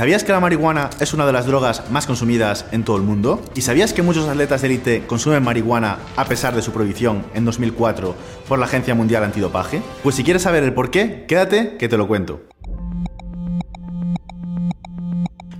¿Sabías que la marihuana es una de las drogas más consumidas en todo el mundo? ¿Y sabías que muchos atletas de élite consumen marihuana a pesar de su prohibición en 2004 por la Agencia Mundial Antidopaje? Pues si quieres saber el por qué, quédate que te lo cuento.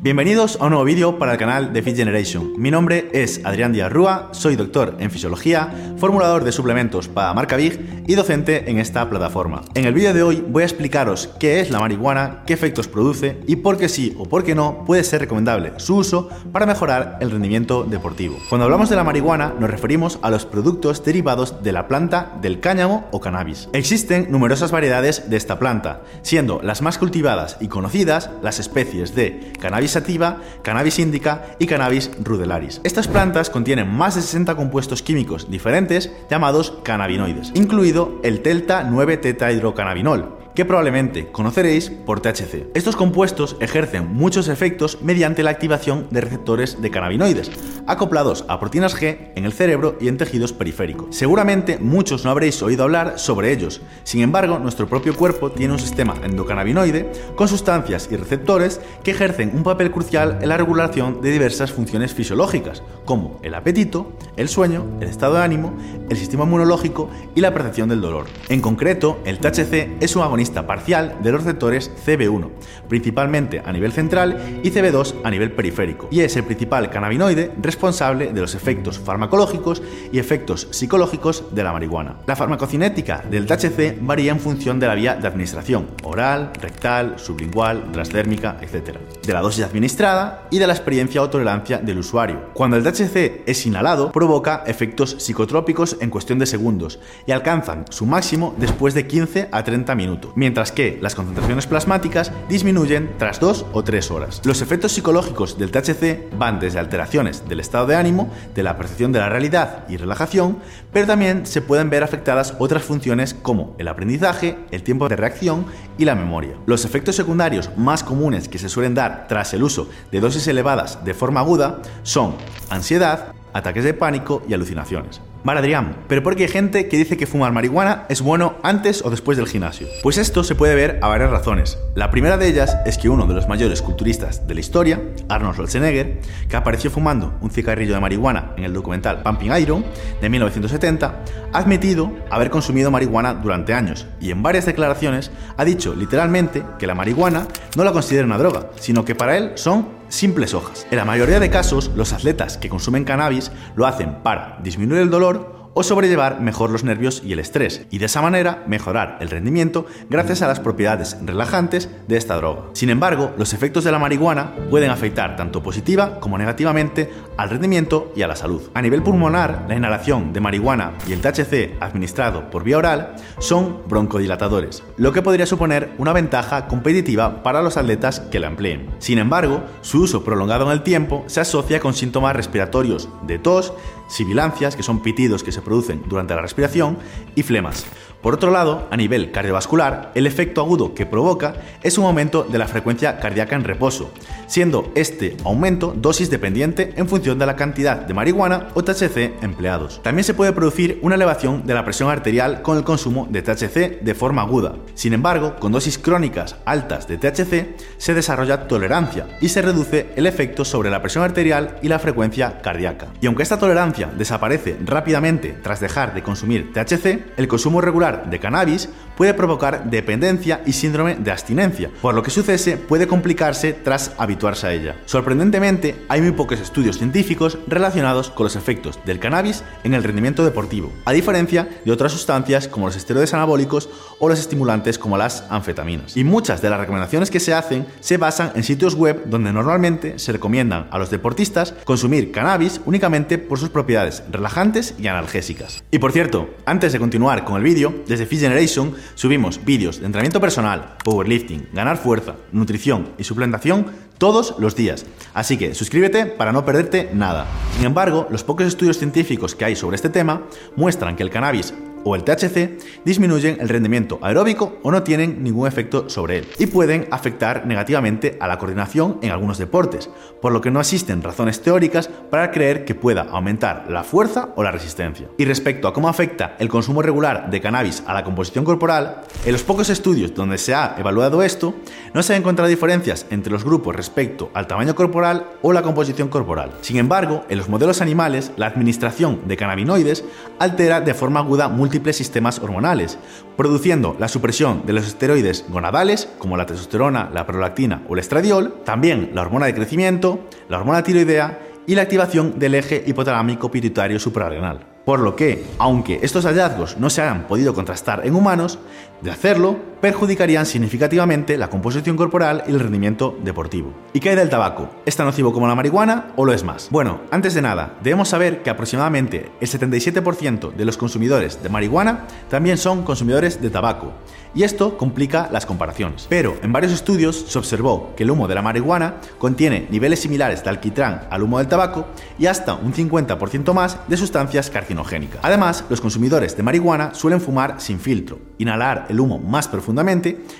Bienvenidos a un nuevo vídeo para el canal de Fit Generation. Mi nombre es Adrián Díaz Rúa, soy doctor en fisiología, formulador de suplementos para marca Big y docente en esta plataforma. En el vídeo de hoy voy a explicaros qué es la marihuana, qué efectos produce y por qué sí o por qué no puede ser recomendable su uso para mejorar el rendimiento deportivo. Cuando hablamos de la marihuana nos referimos a los productos derivados de la planta del cáñamo o cannabis. Existen numerosas variedades de esta planta, siendo las más cultivadas y conocidas las especies de cannabis sativa, cannabis indica y cannabis rudelaris. Estas plantas contienen más de 60 compuestos químicos diferentes llamados cannabinoides, incluido el delta 9 tetrahidrocannabinol, probablemente conoceréis por THC. Estos compuestos ejercen muchos efectos mediante la activación de receptores de cannabinoides, acoplados a proteínas G en el cerebro y en tejidos periféricos. Seguramente muchos no habréis oído hablar sobre ellos, sin embargo nuestro propio cuerpo tiene un sistema endocannabinoide con sustancias y receptores que ejercen un papel crucial en la regulación de diversas funciones fisiológicas, como el apetito, el sueño, el estado de ánimo, el sistema inmunológico y la percepción del dolor. En concreto, el THC es un agonista parcial de los receptores CB1, principalmente a nivel central, y CB2 a nivel periférico, y es el principal cannabinoide responsable de los efectos farmacológicos y efectos psicológicos de la marihuana. La farmacocinética del THC varía en función de la vía de administración, oral, rectal, sublingual, transdérmica, etc., de la dosis administrada y de la experiencia o tolerancia del usuario. Cuando el THC es inhalado, provoca efectos psicotrópicos en cuestión de segundos y alcanzan su máximo después de 15 a 30 minutos, mientras que las concentraciones plasmáticas disminuyen tras 2 o 3 horas. Los efectos psicológicos del THC van desde alteraciones del estado de ánimo, de la percepción de la realidad y relajación, pero también se pueden ver afectadas otras funciones como el aprendizaje, el tiempo de reacción y la memoria. Los efectos secundarios más comunes que se suelen dar tras el uso de dosis elevadas de forma aguda son ansiedad, ataques de pánico y alucinaciones. Vale, Adrián, pero ¿por qué hay gente que dice que fumar marihuana es bueno antes o después del gimnasio? Pues esto se puede ver a varias razones. La primera de ellas es que uno de los mayores culturistas de la historia, Arnold Schwarzenegger, que apareció fumando un cigarrillo de marihuana en el documental Pumping Iron de 1970, ha admitido haber consumido marihuana durante años y en varias declaraciones ha dicho literalmente que la marihuana no la considera una droga, sino que para él son simples hojas. En la mayoría de casos, los atletas que consumen cannabis lo hacen para disminuir el dolor o sobrellevar mejor los nervios y el estrés, y de esa manera mejorar el rendimiento gracias a las propiedades relajantes de esta droga. Sin embargo, los efectos de la marihuana pueden afectar tanto positiva como negativamente al rendimiento y a la salud. A nivel pulmonar, la inhalación de marihuana y el THC administrado por vía oral son broncodilatadores, lo que podría suponer una ventaja competitiva para los atletas que la empleen. Sin embargo, su uso prolongado en el tiempo se asocia con síntomas respiratorios de tos, sibilancias, que son pitidos que se producen durante la respiración, y flemas. Por otro lado, a nivel cardiovascular, el efecto agudo que provoca es un aumento de la frecuencia cardíaca en reposo, siendo este aumento dosis dependiente en función de la cantidad de marihuana o THC empleados. También se puede producir una elevación de la presión arterial con el consumo de THC de forma aguda. Sin embargo, con dosis crónicas altas de THC se desarrolla tolerancia y se reduce el efecto sobre la presión arterial y la frecuencia cardíaca. Y aunque esta tolerancia desaparece rápidamente tras dejar de consumir THC, el consumo regular de cannabis puede provocar dependencia y síndrome de abstinencia, por lo que su cese puede complicarse tras habituarse a ella. Sorprendentemente, hay muy pocos estudios científicos relacionados con los efectos del cannabis en el rendimiento deportivo, a diferencia de otras sustancias como los esteroides anabólicos o los estimulantes como las anfetaminas. Y muchas de las recomendaciones que se hacen se basan en sitios web donde normalmente se recomiendan a los deportistas consumir cannabis únicamente por sus propiedades relajantes y analgésicas. Y por cierto, antes de continuar con el vídeo, desde Fit Generation subimos vídeos de entrenamiento personal, powerlifting, ganar fuerza, nutrición y suplementación todos los días. Así que suscríbete para no perderte nada. Sin embargo, los pocos estudios científicos que hay sobre este tema muestran que el cannabis o el THC disminuyen el rendimiento aeróbico o no tienen ningún efecto sobre él y pueden afectar negativamente a la coordinación en algunos deportes, por lo que no existen razones teóricas para creer que pueda aumentar la fuerza o la resistencia. Y respecto a cómo afecta el consumo regular de cannabis a la composición corporal, en los pocos estudios donde se ha evaluado esto, no se han encontrado diferencias entre los grupos respecto al tamaño corporal o la composición corporal. Sin embargo, en los modelos animales, la administración de cannabinoides altera de forma aguda múltiples sistemas hormonales, produciendo la supresión de los esteroides gonadales, como la testosterona, la prolactina o el estradiol, también la hormona de crecimiento, la hormona tiroidea y la activación del eje hipotalámico pituitario suprarrenal. Por lo que, aunque estos hallazgos no se hayan podido contrastar en humanos, de hacerlo, perjudicarían significativamente la composición corporal y el rendimiento deportivo. ¿Y qué hay del tabaco? ¿Es tan nocivo como la marihuana o lo es más? Bueno, antes de nada, debemos saber que aproximadamente el 77% de los consumidores de marihuana también son consumidores de tabaco, y esto complica las comparaciones. Pero en varios estudios se observó que el humo de la marihuana contiene niveles similares de alquitrán al humo del tabaco y hasta un 50% más de sustancias carcinogénicas. Además, los consumidores de marihuana suelen fumar sin filtro, inhalar el humo más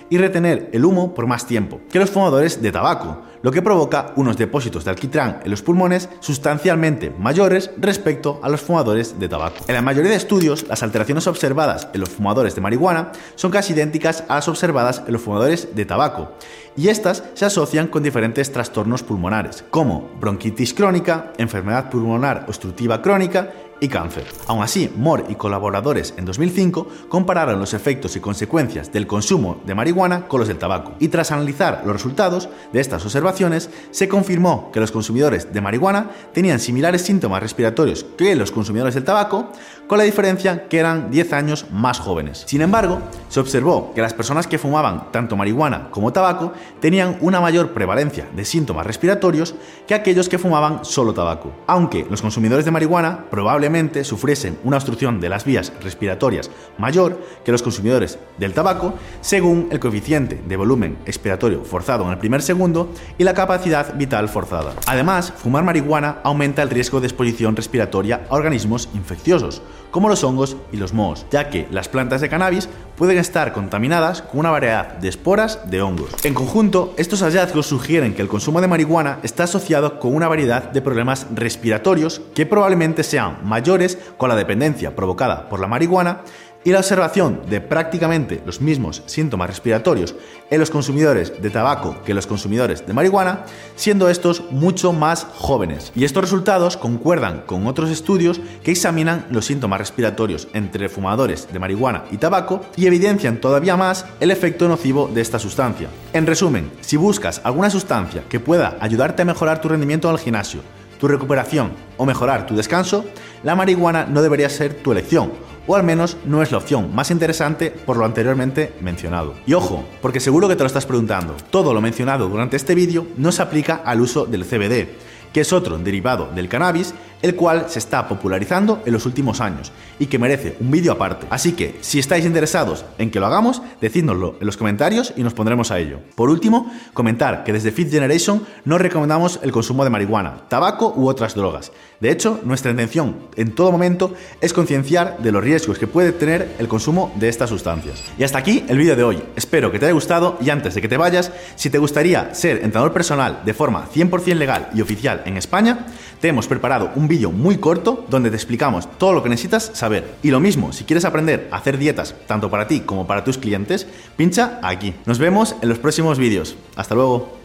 y retener el humo por más tiempo que los fumadores de tabaco, lo que provoca unos depósitos de alquitrán en los pulmones sustancialmente mayores respecto a los fumadores de tabaco. En la mayoría de estudios, las alteraciones observadas en los fumadores de marihuana son casi idénticas a las observadas en los fumadores de tabaco, y estas se asocian con diferentes trastornos pulmonares, como bronquitis crónica, enfermedad pulmonar obstructiva crónica y cáncer. Aún así, Moore y colaboradores en 2005 compararon los efectos y consecuencias del consumo de marihuana con los del tabaco, y tras analizar los resultados de estas observaciones, se confirmó que los consumidores de marihuana tenían similares síntomas respiratorios que los consumidores del tabaco, con la diferencia que eran 10 años más jóvenes. Sin embargo, se observó que las personas que fumaban tanto marihuana como tabaco tenían una mayor prevalencia de síntomas respiratorios que aquellos que fumaban solo tabaco, aunque los consumidores de marihuana probablemente sufriesen una obstrucción de las vías respiratorias mayor que los consumidores del tabaco, según el coeficiente de volumen expiratorio forzado en el primer segundo y la capacidad vital forzada. Además, fumar marihuana aumenta el riesgo de exposición respiratoria a organismos infecciosos, como los hongos y los mohos, ya que las plantas de cannabis pueden estar contaminadas con una variedad de esporas de hongos. En conjunto, estos hallazgos sugieren que el consumo de marihuana está asociado con una variedad de problemas respiratorios que probablemente sean mayores con la dependencia provocada por la marihuana y la observación de prácticamente los mismos síntomas respiratorios en los consumidores de tabaco que los consumidores de marihuana, siendo estos mucho más jóvenes. Y estos resultados concuerdan con otros estudios que examinan los síntomas respiratorios entre fumadores de marihuana y tabaco y evidencian todavía más el efecto nocivo de esta sustancia. En resumen, si buscas alguna sustancia que pueda ayudarte a mejorar tu rendimiento al gimnasio, tu recuperación o mejorar tu descanso, la marihuana no debería ser tu elección o al menos no es la opción más interesante por lo anteriormente mencionado. Y ojo, porque seguro que te lo estás preguntando, todo lo mencionado durante este vídeo no se aplica al uso del CBD, que es otro derivado del cannabis, el cual se está popularizando en los últimos años y que merece un vídeo aparte. Así que, si estáis interesados en que lo hagamos, decídnoslo en los comentarios y nos pondremos a ello. Por último, comentar que desde Fifth Generation no recomendamos el consumo de marihuana, tabaco u otras drogas. De hecho, nuestra intención en todo momento es concienciar de los riesgos que puede tener el consumo de estas sustancias. Y hasta aquí el vídeo de hoy. Espero que te haya gustado y antes de que te vayas, si te gustaría ser entrenador personal de forma 100% legal y oficial en España, te hemos preparado un vídeo muy corto donde te explicamos todo lo que necesitas saber. Y lo mismo, si quieres aprender a hacer dietas tanto para ti como para tus clientes, pincha aquí. Nos vemos en los próximos vídeos. Hasta luego.